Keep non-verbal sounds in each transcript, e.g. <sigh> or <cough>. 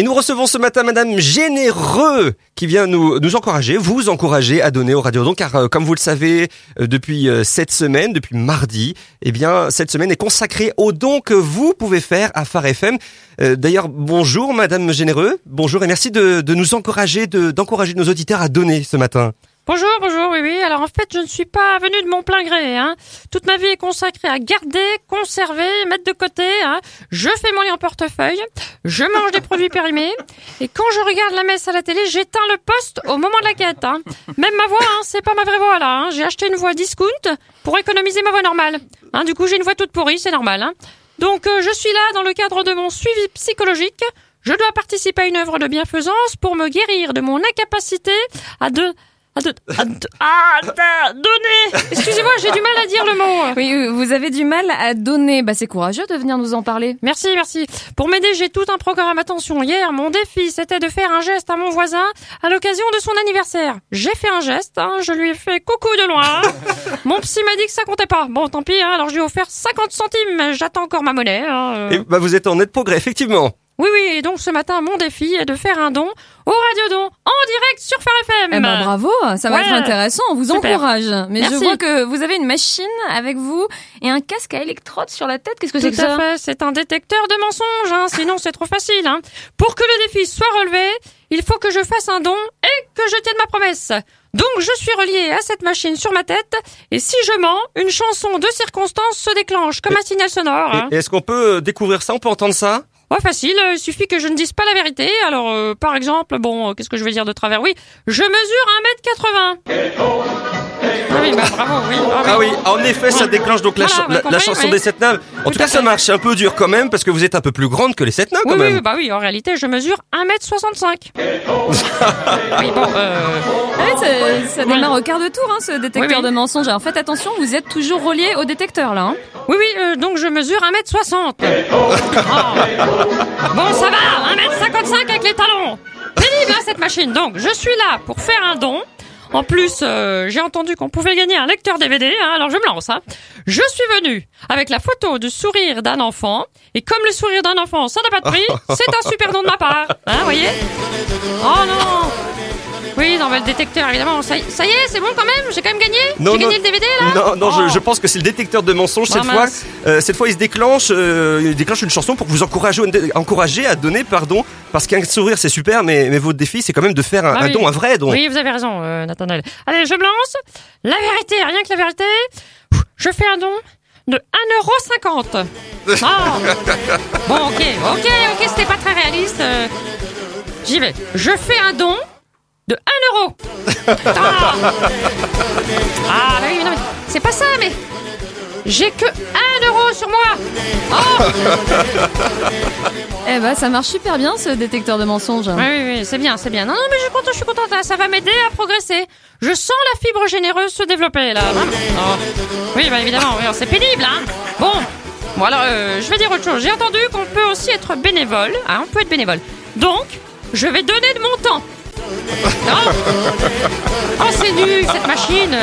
Et nous recevons ce matin Madame Généreux qui vient nous, nous encourager, vous encourager à donner au Radiodon car euh, comme vous le savez euh, depuis euh, cette semaine, depuis mardi, eh bien cette semaine est consacrée aux dons que vous pouvez faire à Phare FM. Euh, D'ailleurs bonjour Madame Généreux, bonjour et merci de, de nous encourager, de- d'encourager nos auditeurs à donner ce matin. Bonjour, bonjour, oui, oui. Alors en fait, je ne suis pas venue de mon plein gré. Hein. Toute ma vie est consacrée à garder, conserver, mettre de côté. Hein. Je fais mon lit en portefeuille, je mange des produits périmés, et quand je regarde la messe à la télé, j'éteins le poste au moment de la quête. Hein. Même ma voix, hein, c'est pas ma vraie voix là. Hein. J'ai acheté une voix discount pour économiser ma voix normale. Hein, du coup, j'ai une voix toute pourrie, c'est normal. Donc euh, je suis là dans le cadre de mon suivi psychologique. Je dois participer à une œuvre de bienfaisance pour me guérir de mon incapacité à de de- donner. Excusez-moi, j'ai du mal à dire le mot. Oui, vous avez du mal à donner. Bah, c'est courageux de venir nous en parler. Merci, merci. Pour m'aider, j'ai tout un programme. Attention, hier, mon défi, c'était de faire un geste à mon voisin à l'occasion de son anniversaire. J'ai fait un geste, hein, je lui ai fait coucou de loin. Mon psy m'a dit que ça comptait pas. Bon, tant pis, hein, alors je lui ai offert 50 centimes, j'attends encore ma monnaie. hein, euh. Et bah, vous êtes en net progrès effectivement. Oui, oui, et donc ce matin, mon défi est de faire un don au Radiodon en direct sur Phare FM. Eh ben, bravo, ça va Ouais. être intéressant. On vous Super. encourage. Mais Merci. je vois que vous avez une machine avec vous et un casque à électrode sur la tête. Qu'est-ce que c'est Tout que à ça fait, c'est un détecteur de mensonges, hein, sinon c'est trop facile. Hein. Pour que le défi soit relevé, il faut que je fasse un don et que je tienne ma promesse. Donc je suis relié à cette machine sur ma tête, et si je mens, une chanson de circonstance se déclenche comme un signal sonore. Hein. Est-ce qu'on peut découvrir ça On peut entendre ça? Ouais, facile, euh, il suffit que je ne dise pas la vérité. Alors, euh, par exemple, bon, euh, qu'est-ce que je vais dire de travers? Oui, je mesure 1m80. Ah oui, bah bravo, oui. Ah oui. Ah oui, en effet, ça déclenche donc la, Voilà, cha- vous la- la comprenez, chanson oui. des sept nains. En tout, Tout cas, ça fait. marche. C'est un peu dur quand même parce que vous êtes un peu plus grande que les sept nains quand Oui, même. oui, bah oui, en réalité, je mesure 1m65. <laughs> oui, bon, euh... Ah oui, ça, ça démarre au quart de tour, hein, ce détecteur Oui, oui. de mensonges. Alors faites attention, vous êtes toujours relié au détecteur là. hein. Oui, oui, euh, donc je mesure 1m60. Oh. <laughs> machine. Donc, je suis là pour faire un don. En plus, euh, j'ai entendu qu'on pouvait gagner un lecteur DVD, hein, alors je me lance. Hein. Je suis venu avec la photo du sourire d'un enfant. Et comme le sourire d'un enfant, ça n'a pas de prix, <laughs> c'est un super don de ma part. Hein, vous voyez? Oh non Oui, non, mais le détecteur, évidemment. Ça, y- ça y est, c'est bon quand même J'ai quand même gagné J'ai gagné le DVD, là Non, non, Oh. je, je pense que c'est le détecteur de mensonges cette fois. mince. Euh, cette fois, il se déclenche, euh, il déclenche une chanson pour vous encourager, encourager à donner, pardon, parce qu'un sourire c'est super, mais, mais votre défi c'est quand même de faire un, Ah un oui. don, un vrai don. Oui, vous avez raison, euh, Nathanaël. Allez, je me lance. La vérité, rien que la vérité. Je fais un don de 1,50€. <laughs> Ah. Bon, ok, ok, ok, c'était pas très réaliste. euh, J'y vais. Je fais un don de 1 euro. <laughs> Ah, ah oui, non, mais c'est pas ça, mais j'ai que 1 euro sur moi. Oh, <laughs> Eh ben, ça marche super bien ce détecteur de mensonges. Oui, oui, oui, c'est bien, c'est bien. Non, non, mais je suis contente, je suis contente. hein, Ça va m'aider à progresser. Je sens la fibre généreuse se développer, là. vraiment. Oh. Oui, bah évidemment, oui, c'est pénible, hein. Bon, bon alors, euh, je vais dire autre chose. J'ai entendu qu'on peut aussi être bénévole. Hein, on peut être bénévole. Donc, je vais donner de mon temps. Non Oh, c'est nul, cette machine.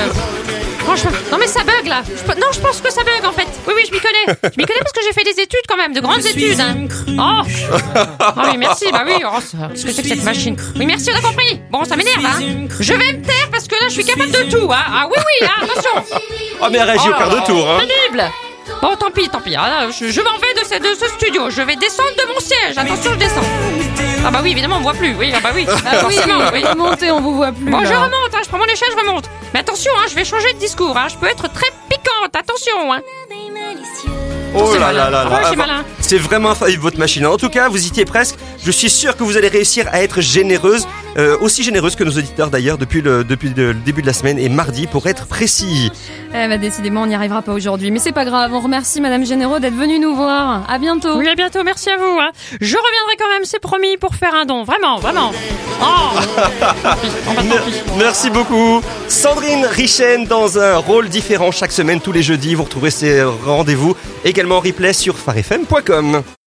Franchement, non mais ça bug là. Je non, je pense que ça bug en fait. Oui, oui, je m'y connais. Je m'y connais parce que j'ai fait des études quand même, de grandes études. hein. Oh. Ah oui, merci. Bah oui. Oh, Qu'est-ce que c'est que cette machine Oui, merci, on a compris. Bon, ça m'énerve. Hein. Je vais me taire parce que là, je suis capable de tout. Hein. Ah oui, oui. Hein, attention. Oh, mais elle réagit au Oh, quart de tour. Hein. Pénible. Bon, tant pis, tant pis. Ah, là, je je m'en vais de ce, de ce studio. Je vais descendre de mon siège. Attention, je descends. Ah bah oui, évidemment, on me voit plus. Oui, ah bah oui. <laughs> Ah oui, Forcément, oui. montez, on vous voit plus. Bon, je remonte, hein, je prends mon échelle, je remonte. Mais attention, hein, je vais changer de discours. Hein, je peux être très piquante, attention. Hein. Oh c'est là là là Ah ouais, là. c'est malin. C'est vraiment infaillible votre machine. En tout cas, vous y étiez presque. Je suis sûr que vous allez réussir à être généreuse, euh, aussi généreuse que nos auditeurs d'ailleurs depuis le depuis le début de la semaine et mardi pour être précis. Eh ben, décidément, on n'y arrivera pas aujourd'hui. Mais c'est pas grave. On remercie Madame Généreux d'être venue nous voir. À bientôt. Oui, à bientôt, merci à vous. Hein. Je reviendrai quand même, c'est promis, pour faire un don. Vraiment, vraiment. Oh. <laughs> Merci beaucoup. Sandrine Richen dans un rôle différent chaque semaine tous les jeudis. Vous retrouverez ces rendez-vous également en replay sur farfm.com.